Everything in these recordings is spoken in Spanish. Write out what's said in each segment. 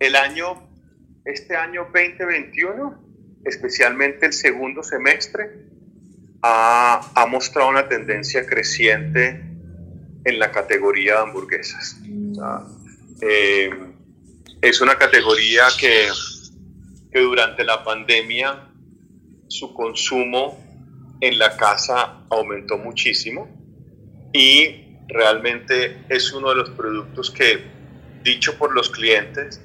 el año, este año 2021, especialmente el segundo semestre, ha, ha mostrado una tendencia creciente en la categoría de hamburguesas. Eh, es una categoría que, que durante la pandemia su consumo en la casa aumentó muchísimo y realmente es uno de los productos que, dicho por los clientes,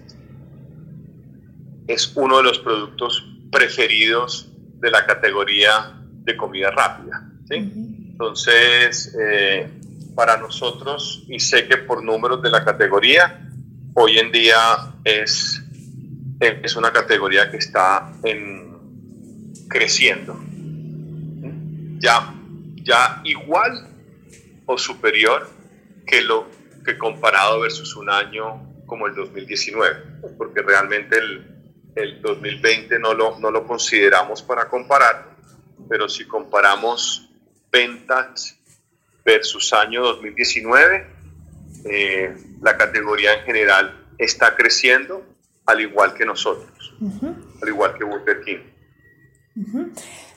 es uno de los productos preferidos de la categoría de comida rápida. Entonces, eh, para nosotros, y sé que por números de la categoría, hoy en día es, es una categoría que está en, creciendo. Ya, ya igual o superior que lo que comparado versus un año como el 2019, porque realmente el, el 2020 no lo, no lo consideramos para comparar, pero si comparamos ventas versus año 2019, eh, la categoría en general está creciendo al igual que nosotros, al igual que Burger King.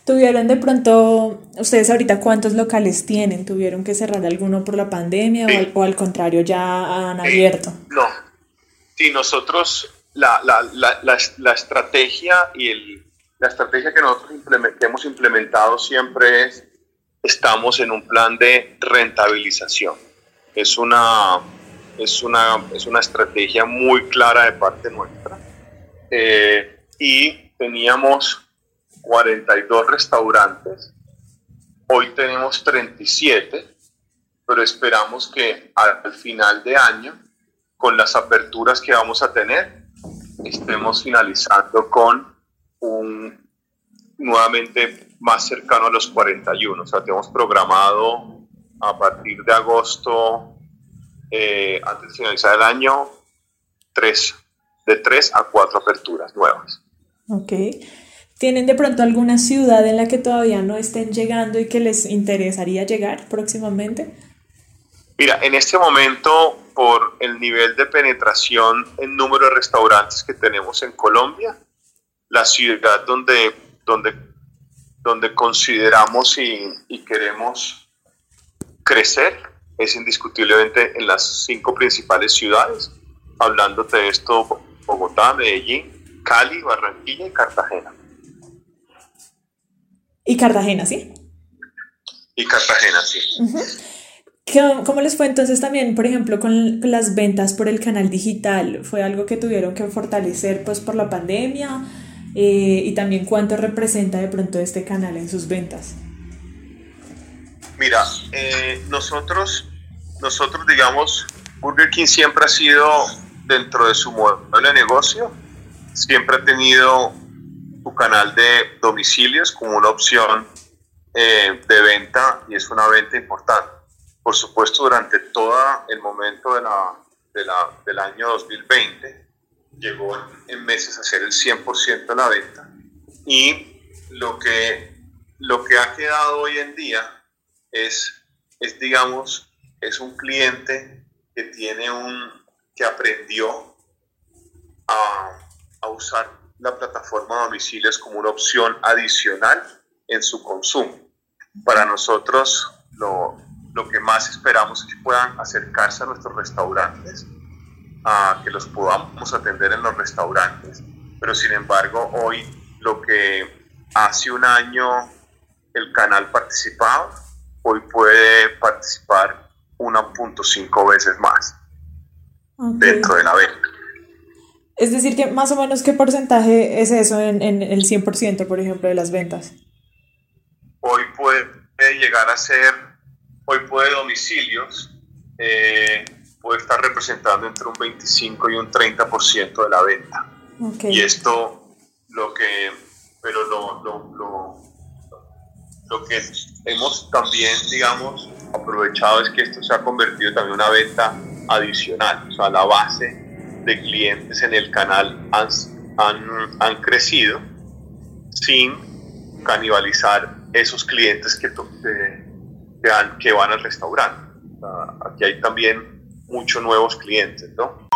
¿Tuvieron de pronto, ustedes ahorita cuántos locales tienen? ¿Tuvieron que cerrar alguno por la pandemia o, al, contrario ya han abierto? no, sí, nosotros la, la, la, la, estrategia y el, la estrategia que nosotros hemos implementado siempre es, estamos en un plan de rentabilización. Es una, es una, es una estrategia muy clara de parte nuestra. Eh, y teníamos 42 restaurantes, hoy tenemos 37, pero esperamos que al final de año, con las aperturas que vamos a tener, estemos finalizando con un nuevamente más cercano a los 41. O sea, tenemos programado a partir de agosto, eh, antes de finalizar el año, tres, de tres a cuatro aperturas nuevas. Ok. ¿Tienen de pronto alguna ciudad en la que todavía no estén llegando y que les interesaría llegar próximamente? Mira, en este momento, por el nivel de penetración en número de restaurantes que tenemos en Colombia, la ciudad donde, donde, donde consideramos y, y queremos crecer es indiscutiblemente en las cinco principales ciudades, hablando de esto, Bogotá, Medellín, Cali, Barranquilla y Cartagena. ¿Y Cartagena, sí? Y Cartagena, sí. ¿Cómo les fue entonces también, por ejemplo, con las ventas por el canal digital? ¿Fue algo que tuvieron que fortalecer pues por la pandemia? Eh, y también cuánto representa de pronto este canal en sus ventas. Mira, eh, nosotros, nosotros digamos, Burger King siempre ha sido dentro de su modelo de negocio, siempre ha tenido su canal de domicilios como una opción eh, de venta y es una venta importante. Por supuesto, durante todo el momento de la, de la, del año 2020, llegó en meses a ser el 100% de la venta. Y lo que, lo que ha quedado hoy en día es, es, digamos, es un cliente que tiene un, que aprendió a, a usar la plataforma de domicilios como una opción adicional en su consumo. Para nosotros, lo, lo que más esperamos es que puedan acercarse a nuestros restaurantes a que los podamos atender en los restaurantes. Pero sin embargo, hoy lo que hace un año el canal participaba, hoy puede participar 1.5 veces más dentro de la venta. Es decir, que más o menos qué porcentaje es eso en, en el 100%, por ejemplo, de las ventas. Hoy puede llegar a ser, hoy puede domicilios, eh, puede estar representando entre un 25 y un 30% de la venta. Y esto, lo que, pero lo, lo, lo, lo, que hemos también, digamos, aprovechado es que esto se ha convertido también en una venta adicional, o sea, la base de clientes en el canal han, han, han crecido sin canibalizar esos clientes que, que, que van al restaurante. aquí hay también muchos nuevos clientes, ¿no?